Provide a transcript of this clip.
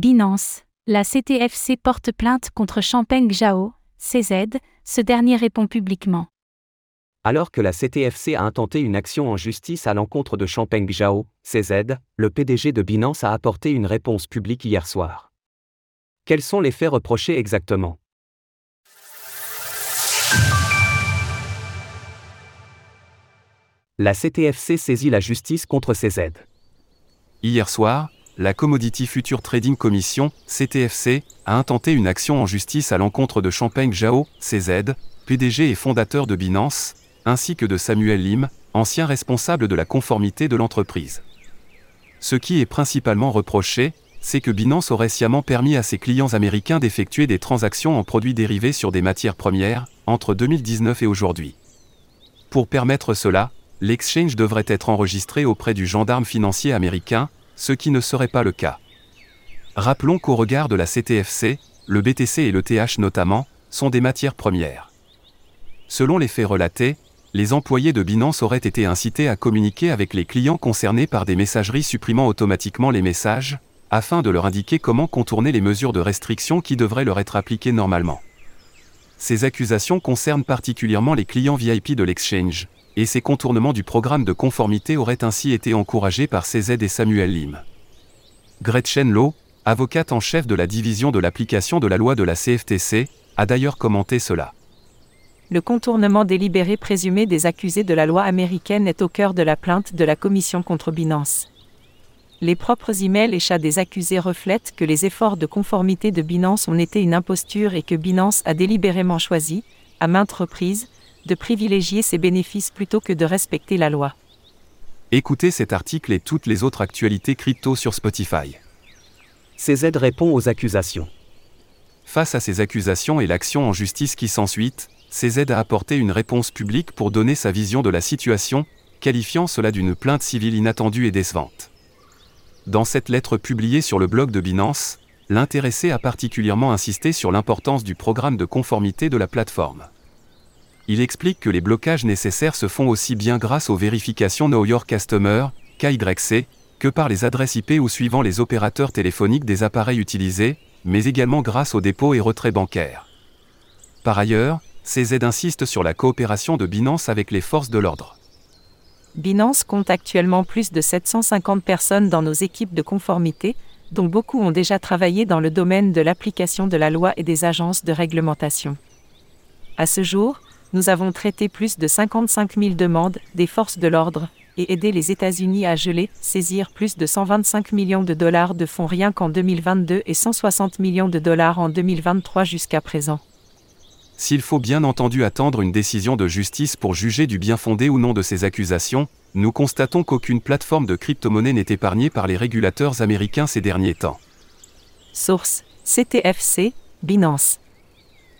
Binance, la CTFC porte plainte contre Champeng Zhao, CZ, ce dernier répond publiquement. Alors que la CTFC a intenté une action en justice à l'encontre de Champeng Zhao, CZ, le PDG de Binance a apporté une réponse publique hier soir. Quels sont les faits reprochés exactement? La CTFC saisit la justice contre CZ. Hier soir, la Commodity Future Trading Commission, CTFC, a intenté une action en justice à l'encontre de Champagne Zhao, CZ, PDG et fondateur de Binance, ainsi que de Samuel Lim, ancien responsable de la conformité de l'entreprise. Ce qui est principalement reproché, c'est que Binance aurait sciemment permis à ses clients américains d'effectuer des transactions en produits dérivés sur des matières premières, entre 2019 et aujourd'hui. Pour permettre cela, l'exchange devrait être enregistré auprès du gendarme financier américain, ce qui ne serait pas le cas. Rappelons qu'au regard de la CTFC, le BTC et le TH notamment, sont des matières premières. Selon les faits relatés, les employés de Binance auraient été incités à communiquer avec les clients concernés par des messageries supprimant automatiquement les messages, afin de leur indiquer comment contourner les mesures de restriction qui devraient leur être appliquées normalement. Ces accusations concernent particulièrement les clients VIP de l'exchange, et ces contournements du programme de conformité auraient ainsi été encouragés par CZ et Samuel Lim. Gretchen Lowe, avocate en chef de la division de l'application de la loi de la CFTC, a d'ailleurs commenté cela. Le contournement délibéré présumé des accusés de la loi américaine est au cœur de la plainte de la Commission contre Binance. Les propres emails et chats des accusés reflètent que les efforts de conformité de Binance ont été une imposture et que Binance a délibérément choisi, à maintes reprises, de privilégier ses bénéfices plutôt que de respecter la loi. Écoutez cet article et toutes les autres actualités crypto sur Spotify. CZ répond aux accusations. Face à ces accusations et l'action en justice qui s'ensuit, CZ a apporté une réponse publique pour donner sa vision de la situation, qualifiant cela d'une plainte civile inattendue et décevante. Dans cette lettre publiée sur le blog de Binance, l'intéressé a particulièrement insisté sur l'importance du programme de conformité de la plateforme. Il explique que les blocages nécessaires se font aussi bien grâce aux vérifications Know Your Customer, KYC, que par les adresses IP ou suivant les opérateurs téléphoniques des appareils utilisés, mais également grâce aux dépôts et retraits bancaires. Par ailleurs, CZ insiste sur la coopération de Binance avec les forces de l'ordre. Binance compte actuellement plus de 750 personnes dans nos équipes de conformité, dont beaucoup ont déjà travaillé dans le domaine de l'application de la loi et des agences de réglementation. À ce jour, nous avons traité plus de 55 000 demandes des forces de l'ordre et aidé les États-Unis à geler, saisir plus de 125 millions de dollars de fonds rien qu'en 2022 et 160 millions de dollars en 2023 jusqu'à présent. S'il faut bien entendu attendre une décision de justice pour juger du bien fondé ou non de ces accusations, nous constatons qu'aucune plateforme de crypto-monnaie n'est épargnée par les régulateurs américains ces derniers temps. Source CTFC, Binance.